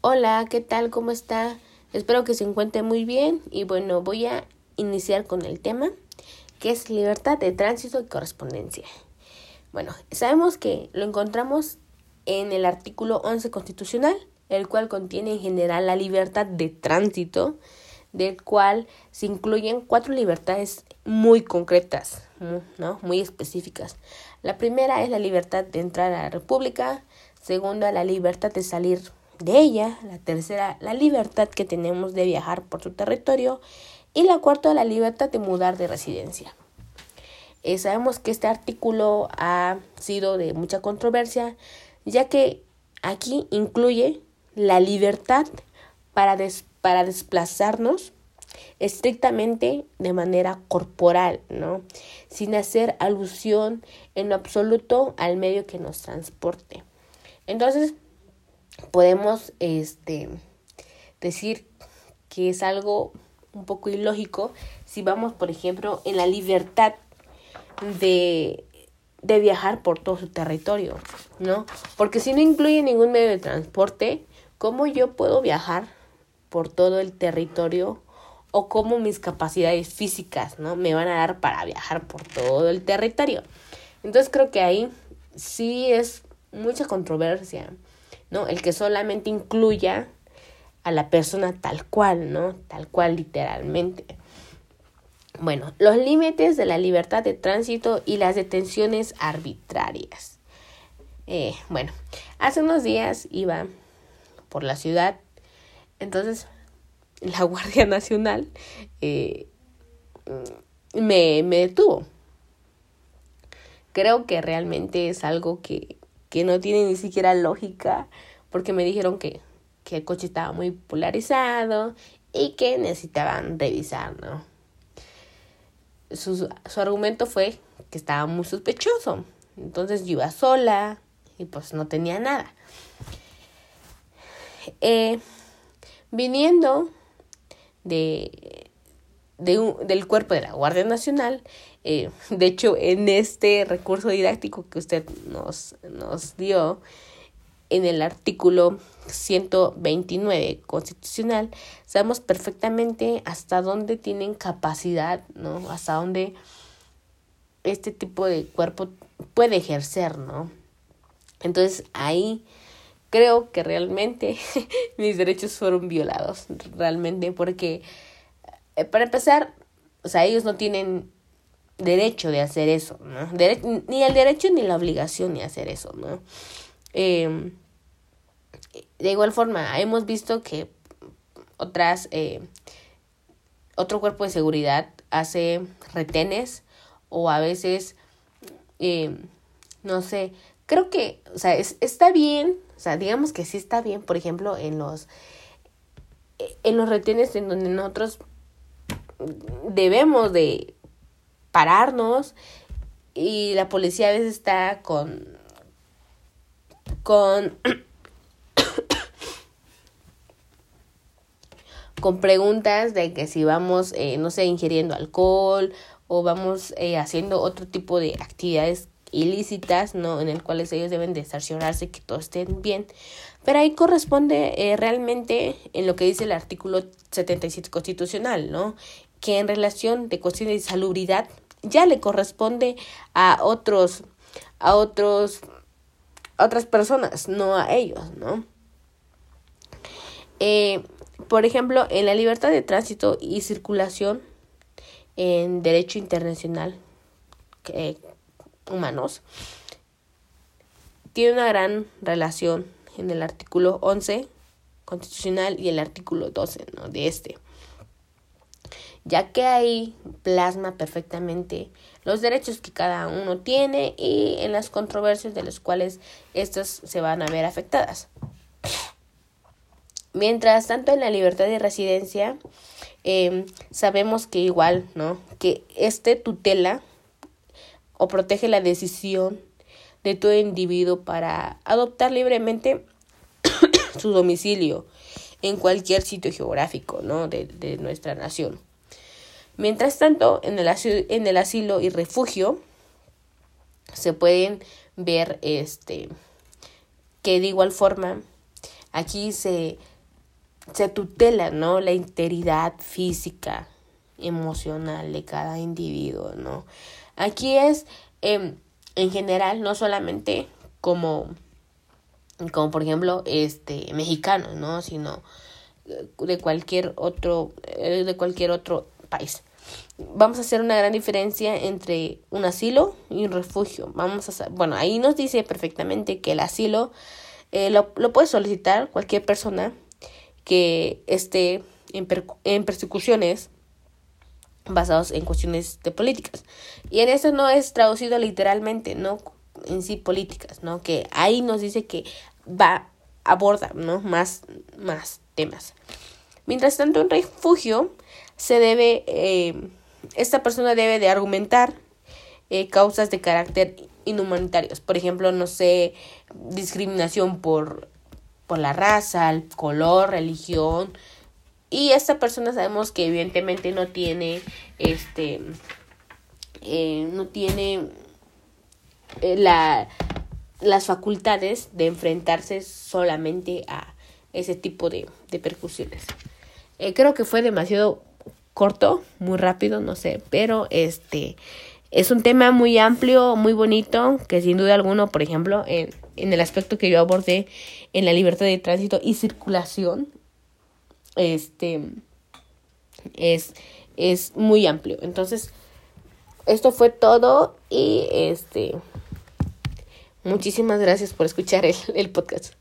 Hola, ¿qué tal? ¿Cómo está? Espero que se encuentre muy bien y bueno, voy a iniciar con el tema que es libertad de tránsito y correspondencia. Bueno, sabemos que lo encontramos en el artículo 11 constitucional, el cual contiene en general la libertad de tránsito, del cual se incluyen cuatro libertades muy concretas, ¿no? Muy específicas. La primera es la libertad de entrar a la República, segunda la libertad de salir de ella, la tercera la libertad que tenemos de viajar por su territorio y la cuarta la libertad de mudar de residencia. Eh, sabemos que este artículo ha sido de mucha controversia, ya que aquí incluye la libertad para, para desplazarnos estrictamente de manera corporal, ¿no? Sin hacer alusión en absoluto al medio que nos transporte. Entonces, podemos este, decir que es algo un poco ilógico si vamos, por ejemplo, en la libertad de, de viajar por todo su territorio, ¿no? Porque si no incluye ningún medio de transporte, ¿cómo yo puedo viajar por todo el territorio o cómo mis capacidades físicas, ¿no? Me van a dar para viajar por todo el territorio. Entonces creo que ahí sí es mucha controversia, ¿no? El que solamente incluya a la persona tal cual, ¿no? Tal cual literalmente. Bueno, los límites de la libertad de tránsito y las detenciones arbitrarias. Eh, bueno, hace unos días iba por la ciudad, entonces la Guardia Nacional eh, me, me detuvo. Creo que realmente es algo que que no tiene ni siquiera lógica, porque me dijeron que, que el coche estaba muy polarizado y que necesitaban revisar, ¿no? Su, su argumento fue que estaba muy sospechoso. Entonces yo iba sola y pues no tenía nada. Eh, viniendo de, de del cuerpo de la Guardia Nacional, eh, de hecho, en este recurso didáctico que usted nos, nos dio, en el artículo 129 constitucional, sabemos perfectamente hasta dónde tienen capacidad, ¿no? Hasta dónde este tipo de cuerpo puede ejercer, ¿no? Entonces ahí creo que realmente mis derechos fueron violados, realmente, porque eh, para empezar, o sea, ellos no tienen derecho de hacer eso, ¿no? ni el derecho ni la obligación de hacer eso, ¿no? Em, de igual forma, hemos visto que otras, eh, otro cuerpo de seguridad hace retenes o a veces, em, no sé, creo que, o sea, está bien, o sea, digamos que sí está bien, por ejemplo, en los, en los retenes en donde nosotros debemos de pararnos y la policía a veces está con con con preguntas de que si vamos eh, no sé ingiriendo alcohol o vamos eh, haciendo otro tipo de actividades ilícitas no en el cuales ellos deben de que todo estén bien. Pero ahí corresponde eh, realmente en lo que dice el artículo 77 constitucional no que en relación de cuestiones de salubridad ya le corresponde a otros, a otros, otras personas, no a ellos, ¿no? Eh, por ejemplo, en la libertad de tránsito y circulación en derecho internacional eh, humanos, tiene una gran relación en el artículo 11 constitucional y el artículo 12 ¿no? de este ya que ahí plasma perfectamente los derechos que cada uno tiene y en las controversias de las cuales estas se van a ver afectadas. Mientras tanto, en la libertad de residencia, em, sabemos que igual, ¿no? Que este tutela o protege la decisión de todo individuo para adoptar libremente su domicilio en cualquier sitio geográfico, ¿no? De, de nuestra nación. Mientras tanto, en el, asilo, en el asilo y refugio se pueden ver este que de igual forma aquí se, se tutela, ¿no? La integridad física, emocional de cada individuo, ¿no? Aquí es, em, en general, no solamente como, como por ejemplo, este, mexicano, ¿no? Sino de cualquier otro, eh, de cualquier otro país. Vamos a hacer una gran diferencia entre un asilo y un refugio. Vamos a, bueno, ahí nos dice perfectamente que el asilo eh, lo, lo, puede solicitar cualquier persona que esté en, en persecuciones basados en cuestiones de políticas. Y en eso no es traducido literalmente, no en sí políticas, ¿no? Que ahí nos dice que va aborda, ¿no? Más, más temas. Mientras tanto, en refugio se debe, eh, esta persona debe de argumentar eh, causas de carácter inhumanitarios. Por ejemplo, no sé, discriminación por, por la raza, el color, religión. Y esta persona sabemos que evidentemente no tiene, este, eh, no tiene la, las facultades de enfrentarse solamente a ese tipo de, de percusiones. Eh, creo que fue demasiado corto, muy rápido, no sé, pero este es un tema muy amplio, muy bonito, que sin duda alguno, por ejemplo, en, en el aspecto que yo abordé en la libertad de tránsito y circulación, este es, es muy amplio. Entonces, esto fue todo y este Muchísimas gracias por escuchar el, el podcast.